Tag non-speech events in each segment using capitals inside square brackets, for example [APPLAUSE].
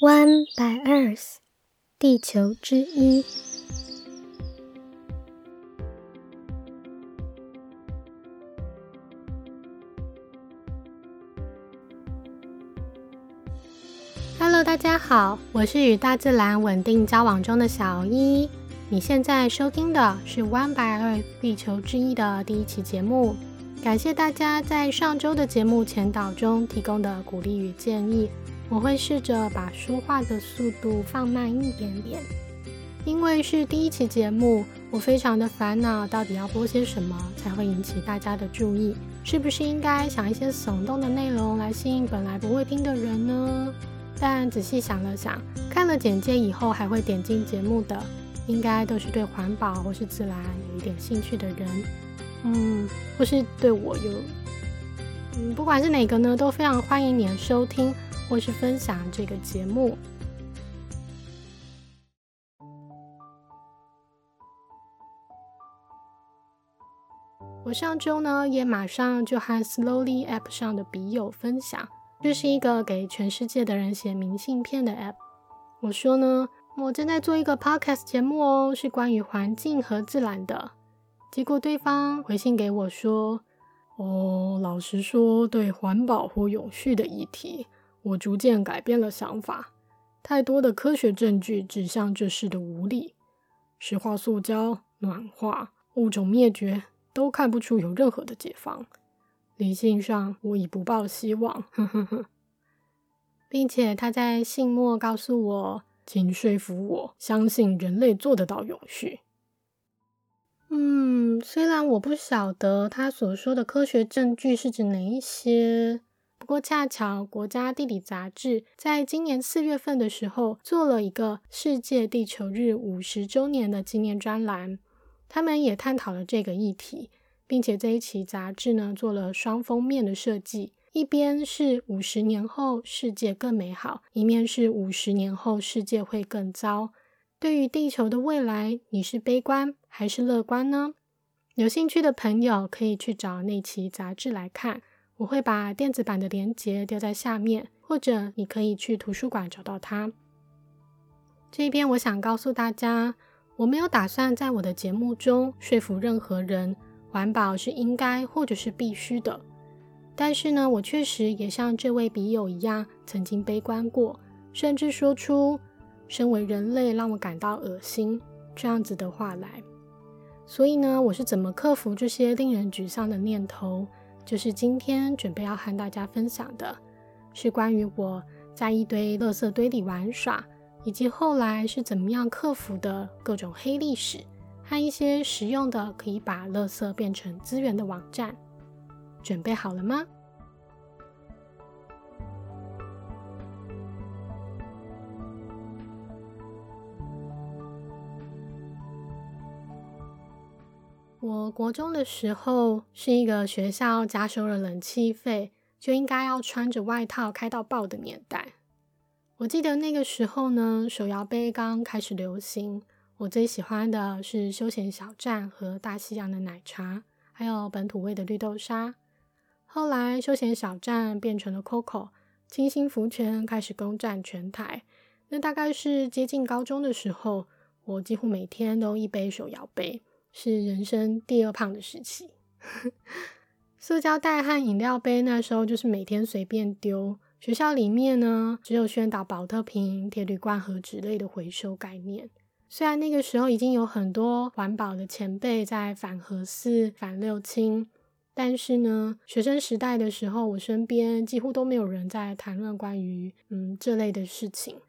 One by Earth，地球之一。Hello，大家好，我是与大自然稳定交往中的小一。你现在收听的是 One by Earth 地球之一的第一期节目。感谢大家在上周的节目前导中提供的鼓励与建议。我会试着把说话的速度放慢一点点，因为是第一期节目，我非常的烦恼，到底要播些什么才会引起大家的注意？是不是应该想一些耸动的内容来吸引本来不会听的人呢？但仔细想了想，看了简介以后还会点进节目的，应该都是对环保或是自然有一点兴趣的人，嗯，或是对我有，嗯，不管是哪个呢，都非常欢迎你的收听。或是分享这个节目。我上周呢也马上就和 Slowly App 上的笔友分享，这是一个给全世界的人写明信片的 App。我说呢，我正在做一个 Podcast 节目哦，是关于环境和自然的。结果对方回信给我说：“哦，老实说，对环保或永续的议题。”我逐渐改变了想法，太多的科学证据指向这事的无力。石化塑胶、暖化、物种灭绝都看不出有任何的解放。理性上，我已不抱希望。呵呵呵，并且他在信末告诉我，请说服我相信人类做得到永续。嗯，虽然我不晓得他所说的科学证据是指哪一些。不过恰巧，国家地理杂志在今年四月份的时候做了一个世界地球日五十周年的纪念专栏，他们也探讨了这个议题，并且这一期杂志呢做了双封面的设计，一边是五十年后世界更美好，一面是五十年后世界会更糟。对于地球的未来，你是悲观还是乐观呢？有兴趣的朋友可以去找那期杂志来看。我会把电子版的链接丢在下面，或者你可以去图书馆找到它。这边我想告诉大家，我没有打算在我的节目中说服任何人，环保是应该或者是必须的。但是呢，我确实也像这位笔友一样，曾经悲观过，甚至说出“身为人类让我感到恶心”这样子的话来。所以呢，我是怎么克服这些令人沮丧的念头？就是今天准备要和大家分享的，是关于我在一堆垃圾堆里玩耍，以及后来是怎么样克服的各种黑历史，和一些实用的可以把垃圾变成资源的网站。准备好了吗？我国中的时候是一个学校加收了冷气费就应该要穿着外套开到爆的年代。我记得那个时候呢，手摇杯刚开始流行，我最喜欢的是休闲小站和大西洋的奶茶，还有本土味的绿豆沙。后来休闲小站变成了 COCO，清新福泉开始攻占全台。那大概是接近高中的时候，我几乎每天都一杯手摇杯。是人生第二胖的时期，[LAUGHS] 塑胶袋和饮料杯那时候就是每天随便丢。学校里面呢，只有宣导保特瓶、铁铝罐和纸类的回收概念。虽然那个时候已经有很多环保的前辈在反核四、反六轻，但是呢，学生时代的时候，我身边几乎都没有人在谈论关于嗯这类的事情。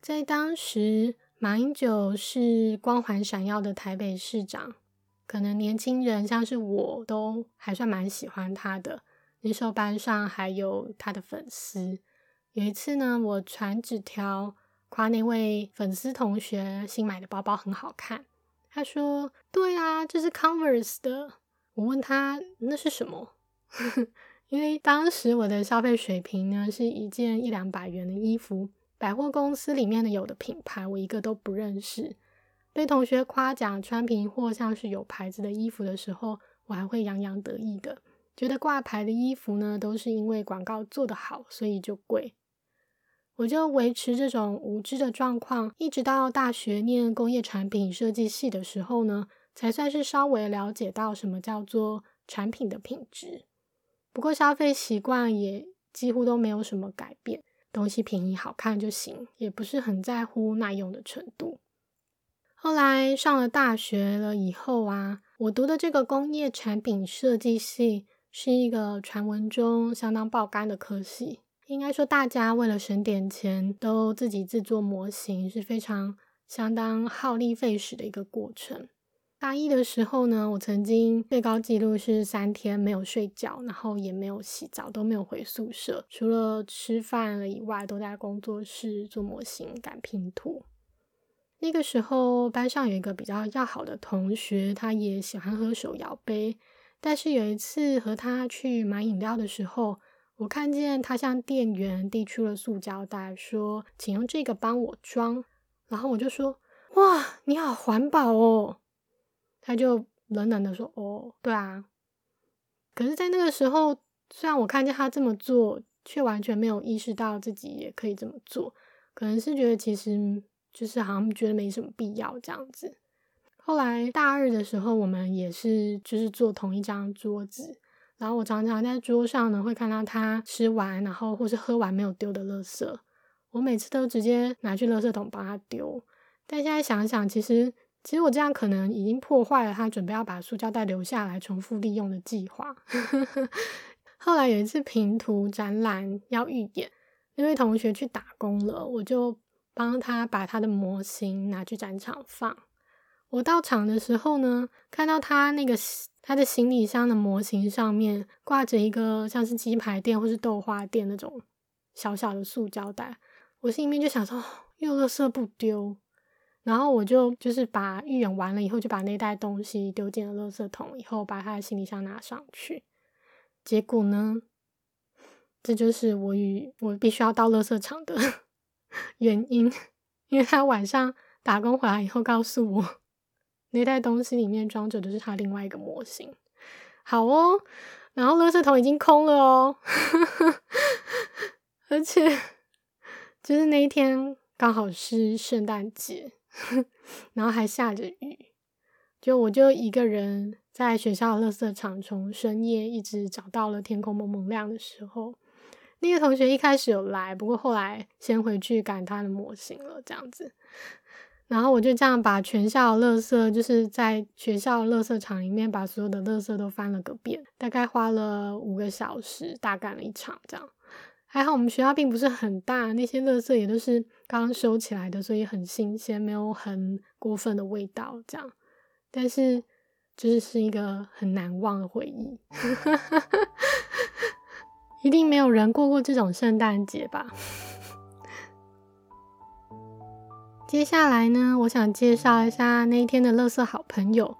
在当时。马英九是光环闪耀的台北市长，可能年轻人像是我都还算蛮喜欢他的。那时候班上还有他的粉丝。有一次呢，我传纸条夸那位粉丝同学新买的包包很好看，他说：“对啊，这是 Converse 的。”我问他那是什么，[LAUGHS] 因为当时我的消费水平呢是一件一两百元的衣服。百货公司里面的有的品牌，我一个都不认识。被同学夸奖穿平货像是有牌子的衣服的时候，我还会洋洋得意的，觉得挂牌的衣服呢，都是因为广告做得好，所以就贵。我就维持这种无知的状况，一直到大学念工业产品设计系的时候呢，才算是稍微了解到什么叫做产品的品质。不过消费习惯也几乎都没有什么改变，东西便宜好看就行，也不是很在乎耐用的程度。后来上了大学了以后啊，我读的这个工业产品设计系是一个传闻中相当爆肝的科系。应该说，大家为了省点钱，都自己制作模型，是非常相当耗力费时的一个过程。大一的时候呢，我曾经最高纪录是三天没有睡觉，然后也没有洗澡，都没有回宿舍，除了吃饭了以外，都在工作室做模型、赶拼图。那个时候，班上有一个比较要好的同学，他也喜欢喝手摇杯，但是有一次和他去买饮料的时候。我看见他向店员递出了塑胶袋，说：“请用这个帮我装。”然后我就说：“哇，你好环保哦！”他就冷冷的说：“哦，对啊。”可是，在那个时候，虽然我看见他这么做，却完全没有意识到自己也可以这么做。可能是觉得其实就是好像觉得没什么必要这样子。后来大二的时候，我们也是就是做同一张桌子。然后我常常在桌上呢，会看到他吃完，然后或是喝完没有丢的垃圾，我每次都直接拿去垃圾桶帮他丢。但现在想想，其实其实我这样可能已经破坏了他准备要把塑胶袋留下来重复利用的计划。[LAUGHS] 后来有一次平图展览要预演，那位同学去打工了，我就帮他把他的模型拿去展场放。我到场的时候呢，看到他那个他的行李箱的模型上面挂着一个像是鸡排店或是豆花店那种小小的塑胶袋，我心里面就想说，又垃圾不丢，然后我就就是把预演完了以后，就把那袋东西丢进了垃圾桶，以后把他的行李箱拿上去。结果呢，这就是我与我必须要到垃圾场的 [LAUGHS] 原因，因为他晚上打工回来以后告诉我。那袋东西里面装着的是他另外一个模型，好哦，然后垃圾桶已经空了哦，[LAUGHS] 而且就是那一天刚好是圣诞节，然后还下着雨，就我就一个人在学校垃圾场，从深夜一直找到了天空蒙蒙亮的时候，那个同学一开始有来，不过后来先回去赶他的模型了，这样子。然后我就这样把全校垃圾，就是在学校垃圾场里面把所有的垃圾都翻了个遍，大概花了五个小时，大干了一场这样。还好我们学校并不是很大，那些垃圾也都是刚收起来的，所以很新鲜，没有很过分的味道这样。但是就是是一个很难忘的回忆，[LAUGHS] 一定没有人过过这种圣诞节吧。接下来呢，我想介绍一下那一天的乐色好朋友。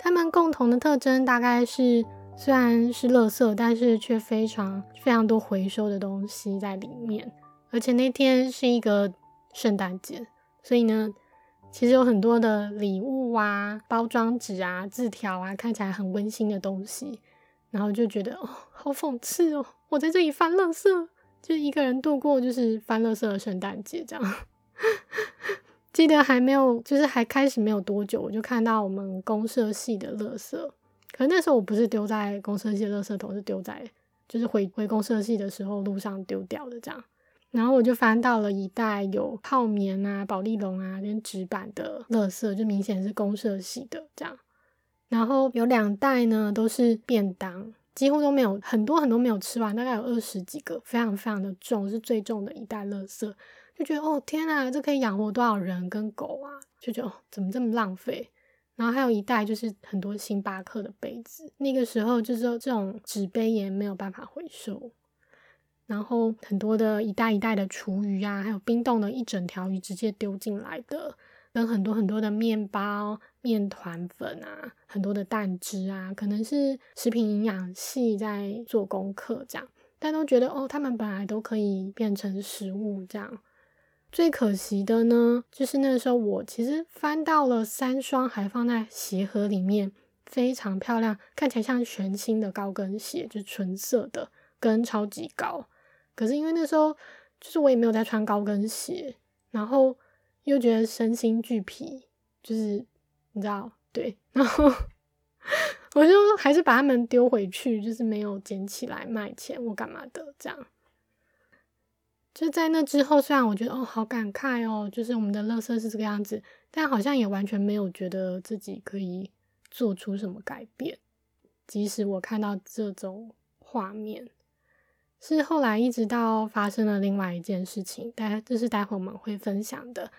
他们共同的特征大概是，虽然是乐色，但是却非常非常多回收的东西在里面。而且那天是一个圣诞节，所以呢，其实有很多的礼物啊、包装纸啊、字条啊，看起来很温馨的东西。然后就觉得哦，好讽刺哦！我在这里翻乐色，就一个人度过就是翻乐色的圣诞节这样。[LAUGHS] 记得还没有，就是还开始没有多久，我就看到我们公社系的垃圾。可那时候我不是丢在公社系垃圾桶，是丢在就是回回公社系的时候路上丢掉的这样。然后我就翻到了一袋有泡棉啊、保丽龙啊跟纸板的垃圾，就明显是公社系的这样。然后有两袋呢都是便当，几乎都没有很多很多没有吃完，大概有二十几个，非常非常的重，是最重的一袋垃圾。就觉得哦天啊，这可以养活多少人跟狗啊？就觉得哦，怎么这么浪费？然后还有一袋就是很多星巴克的杯子，那个时候就是这种纸杯也没有办法回收。然后很多的一袋一袋的厨余啊，还有冰冻的一整条鱼直接丢进来的，跟很多很多的面包、面团粉啊，很多的蛋汁啊，可能是食品营养系在做功课这样，但都觉得哦，他们本来都可以变成食物这样。最可惜的呢，就是那个时候我其实翻到了三双还放在鞋盒里面，非常漂亮，看起来像全新的高跟鞋，就纯色的，跟超级高。可是因为那时候就是我也没有在穿高跟鞋，然后又觉得身心俱疲，就是你知道，对，然后我就还是把它们丢回去，就是没有捡起来卖钱或干嘛的，这样。就在那之后，虽然我觉得哦好感慨哦，就是我们的乐色是这个样子，但好像也完全没有觉得自己可以做出什么改变。即使我看到这种画面，是后来一直到发生了另外一件事情，待这是待会我们会分享的。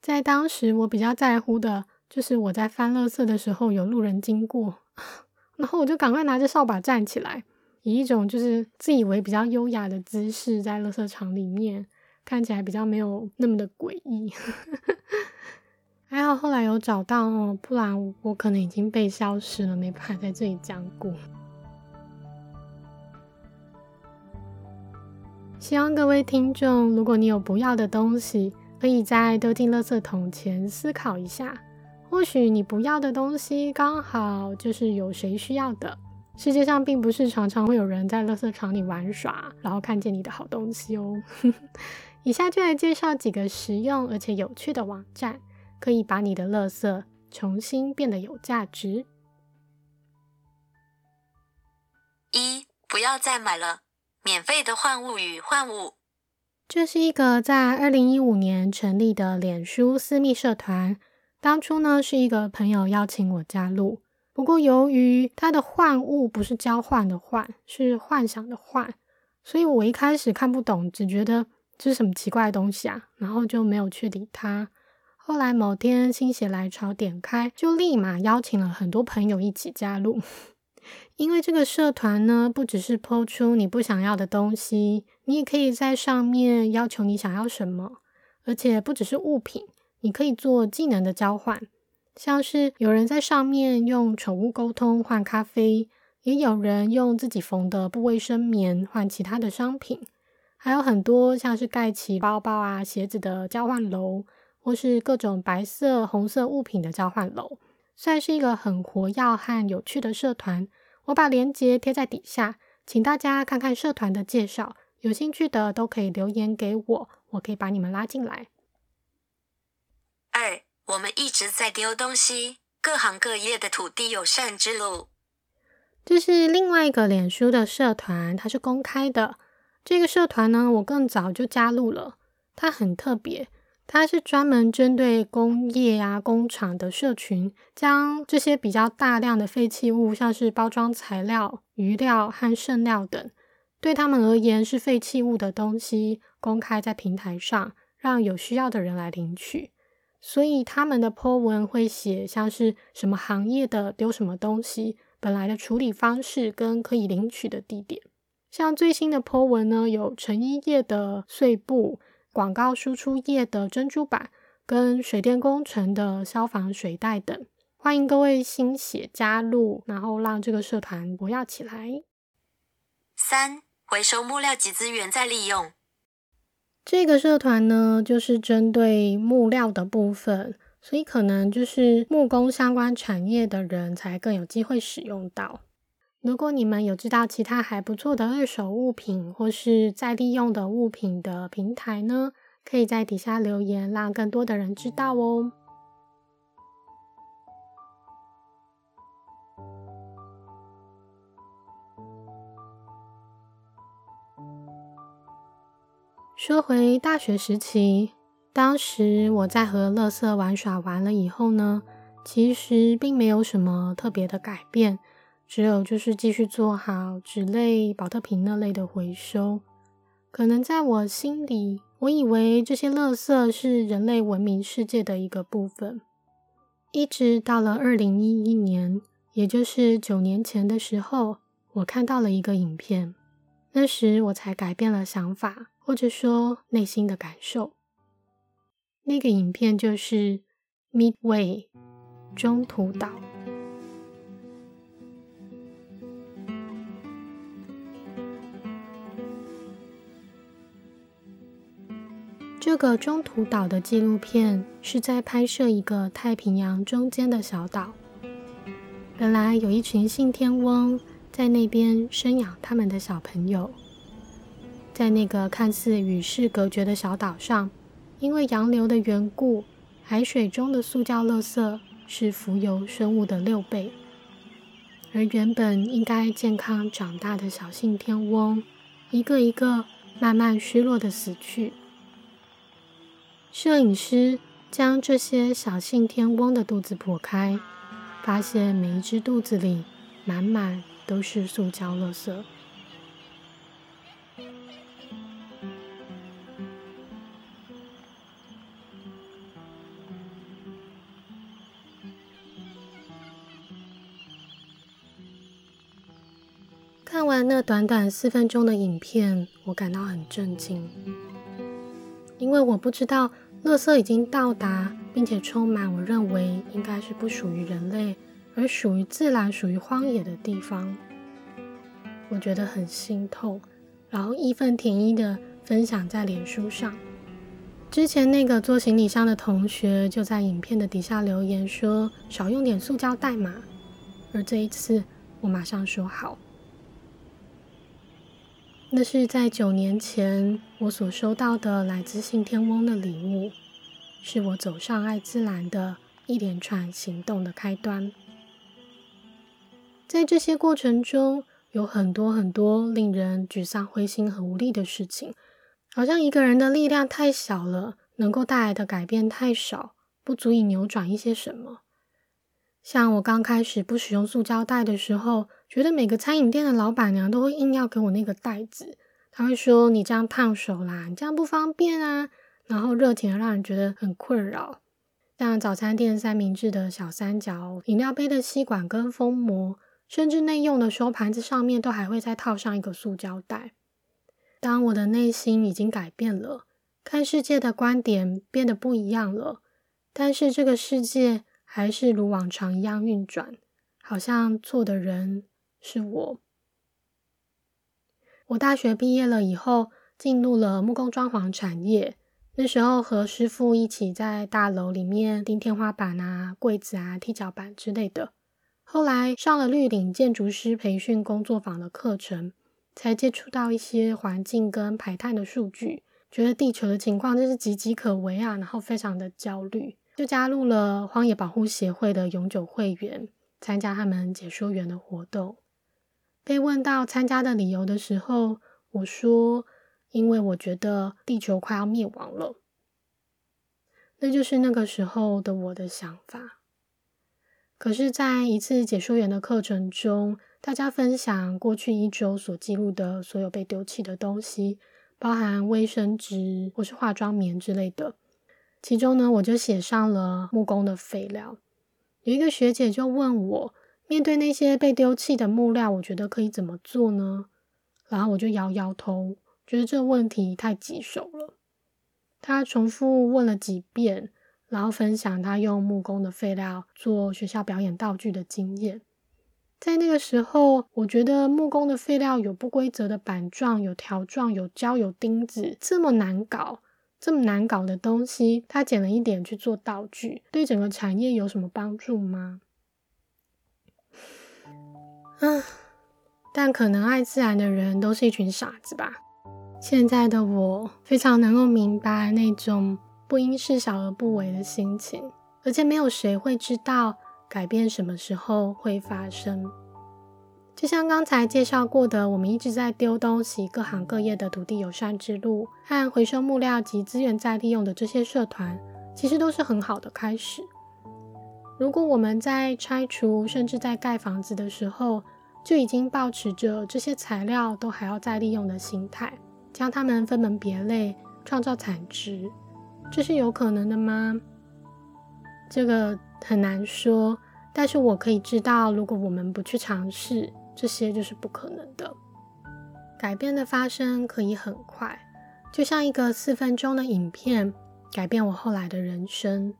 在当时，我比较在乎的就是我在翻乐色的时候有路人经过，[LAUGHS] 然后我就赶快拿着扫把站起来。以一种就是自以为比较优雅的姿势，在垃圾场里面看起来比较没有那么的诡异。[LAUGHS] 还好后来有找到哦，不然我可能已经被消失了，没办法在这里讲故。希望各位听众，如果你有不要的东西，可以在丢进垃圾桶前思考一下，或许你不要的东西刚好就是有谁需要的。世界上并不是常常会有人在垃圾场里玩耍，然后看见你的好东西哦。以下就来介绍几个实用而且有趣的网站，可以把你的垃圾重新变得有价值。一，不要再买了，免费的换物与换物。这是一个在二零一五年成立的脸书私密社团，当初呢是一个朋友邀请我加入。不过，由于它的换物不是交换的换，是幻想的幻，所以我一开始看不懂，只觉得这是什么奇怪的东西啊，然后就没有去理它。后来某天心血来潮点开，就立马邀请了很多朋友一起加入。因为这个社团呢，不只是抛出你不想要的东西，你也可以在上面要求你想要什么，而且不只是物品，你可以做技能的交换。像是有人在上面用宠物沟通换咖啡，也有人用自己缝的不卫生棉换其他的商品，还有很多像是盖奇包包啊、鞋子的交换楼，或是各种白色、红色物品的交换楼，算是一个很活跃和有趣的社团。我把链接贴在底下，请大家看看社团的介绍，有兴趣的都可以留言给我，我可以把你们拉进来。二。我们一直在丢东西，各行各业的土地友善之路。这是另外一个脸书的社团，它是公开的。这个社团呢，我更早就加入了。它很特别，它是专门针对工业啊、工厂的社群，将这些比较大量的废弃物，像是包装材料、余料和剩料等，对他们而言是废弃物的东西，公开在平台上，让有需要的人来领取。所以他们的 po 文会写像是什么行业的丢什么东西，本来的处理方式跟可以领取的地点。像最新的 po 文呢，有成衣业的碎布、广告输出业的珍珠板，跟水电工程的消防水袋等。欢迎各位新血加入，然后让这个社团活跃起来。三、回收木料及资源再利用。这个社团呢，就是针对木料的部分，所以可能就是木工相关产业的人才更有机会使用到。如果你们有知道其他还不错的二手物品或是再利用的物品的平台呢，可以在底下留言，让更多的人知道哦。说回大学时期，当时我在和乐色玩耍完了以后呢，其实并没有什么特别的改变，只有就是继续做好纸类、保特瓶那类的回收。可能在我心里，我以为这些乐色是人类文明世界的一个部分。一直到了二零一一年，也就是九年前的时候，我看到了一个影片，那时我才改变了想法。或者说内心的感受，那个影片就是 Midway 中途岛。这个中途岛的纪录片是在拍摄一个太平洋中间的小岛。本来有一群信天翁在那边生养他们的小朋友。在那个看似与世隔绝的小岛上，因为洋流的缘故，海水中的塑胶垃圾是浮游生物的六倍，而原本应该健康长大的小信天翁，一个一个慢慢虚弱的死去。摄影师将这些小信天翁的肚子剖开，发现每一只肚子里满满都是塑胶垃圾。看完那短短四分钟的影片，我感到很震惊。因为我不知道，垃圾已经到达，并且充满我认为应该是不属于人类，而属于自然、属于荒野的地方。我觉得很心痛，然后义愤填膺的分享在脸书上。之前那个做行李箱的同学就在影片的底下留言说少用点塑胶袋嘛，而这一次我马上说好。那是在九年前我所收到的来自信天翁的礼物，是我走上爱自然的一连串行动的开端。在这些过程中，有很多很多令人沮丧、灰心和无力的事情，好像一个人的力量太小了，能够带来的改变太少，不足以扭转一些什么。像我刚开始不使用塑胶袋的时候。觉得每个餐饮店的老板娘都会硬要给我那个袋子，他会说你这样烫手啦，你这样不方便啊，然后热情的让人觉得很困扰。像早餐店三明治的小三角、饮料杯的吸管跟封膜，甚至内用的收盘子上面都还会再套上一个塑胶袋。当我的内心已经改变了，看世界的观点变得不一样了，但是这个世界还是如往常一样运转，好像错的人。是我。我大学毕业了以后，进入了木工装潢产业。那时候和师傅一起在大楼里面钉天花板啊、柜子啊、踢脚板之类的。后来上了绿岭建筑师培训工作坊的课程，才接触到一些环境跟排碳的数据，觉得地球的情况真是岌岌可危啊，然后非常的焦虑，就加入了荒野保护协会的永久会员，参加他们解说员的活动。被问到参加的理由的时候，我说：“因为我觉得地球快要灭亡了。”那就是那个时候的我的想法。可是，在一次解说员的课程中，大家分享过去一周所记录的所有被丢弃的东西，包含卫生纸或是化妆棉之类的。其中呢，我就写上了木工的废料。有一个学姐就问我。面对那些被丢弃的木料，我觉得可以怎么做呢？然后我就摇摇头，觉得这个问题太棘手了。他重复问了几遍，然后分享他用木工的废料做学校表演道具的经验。在那个时候，我觉得木工的废料有不规则的板状、有条状、有胶、有钉子，这么难搞，这么难搞的东西，他捡了一点去做道具，对整个产业有什么帮助吗？嗯，但可能爱自然的人都是一群傻子吧。现在的我非常能够明白那种不因事小而不为的心情，而且没有谁会知道改变什么时候会发生。就像刚才介绍过的，我们一直在丢东西，各行各业的土地友善之路和回收木料及资源再利用的这些社团，其实都是很好的开始。如果我们在拆除甚至在盖房子的时候，就已经保持着这些材料都还要再利用的心态，将它们分门别类，创造产值，这是有可能的吗？这个很难说，但是我可以知道，如果我们不去尝试，这些就是不可能的。改变的发生可以很快，就像一个四分钟的影片，改变我后来的人生。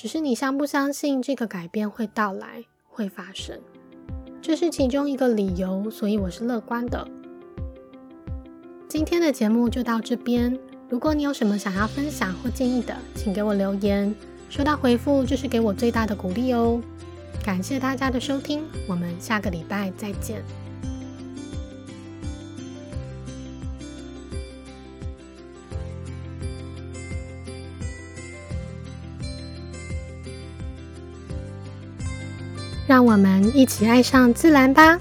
只是你相不相信这个改变会到来，会发生，这是其中一个理由，所以我是乐观的。今天的节目就到这边，如果你有什么想要分享或建议的，请给我留言，收到回复就是给我最大的鼓励哦。感谢大家的收听，我们下个礼拜再见。让我们一起爱上自然吧。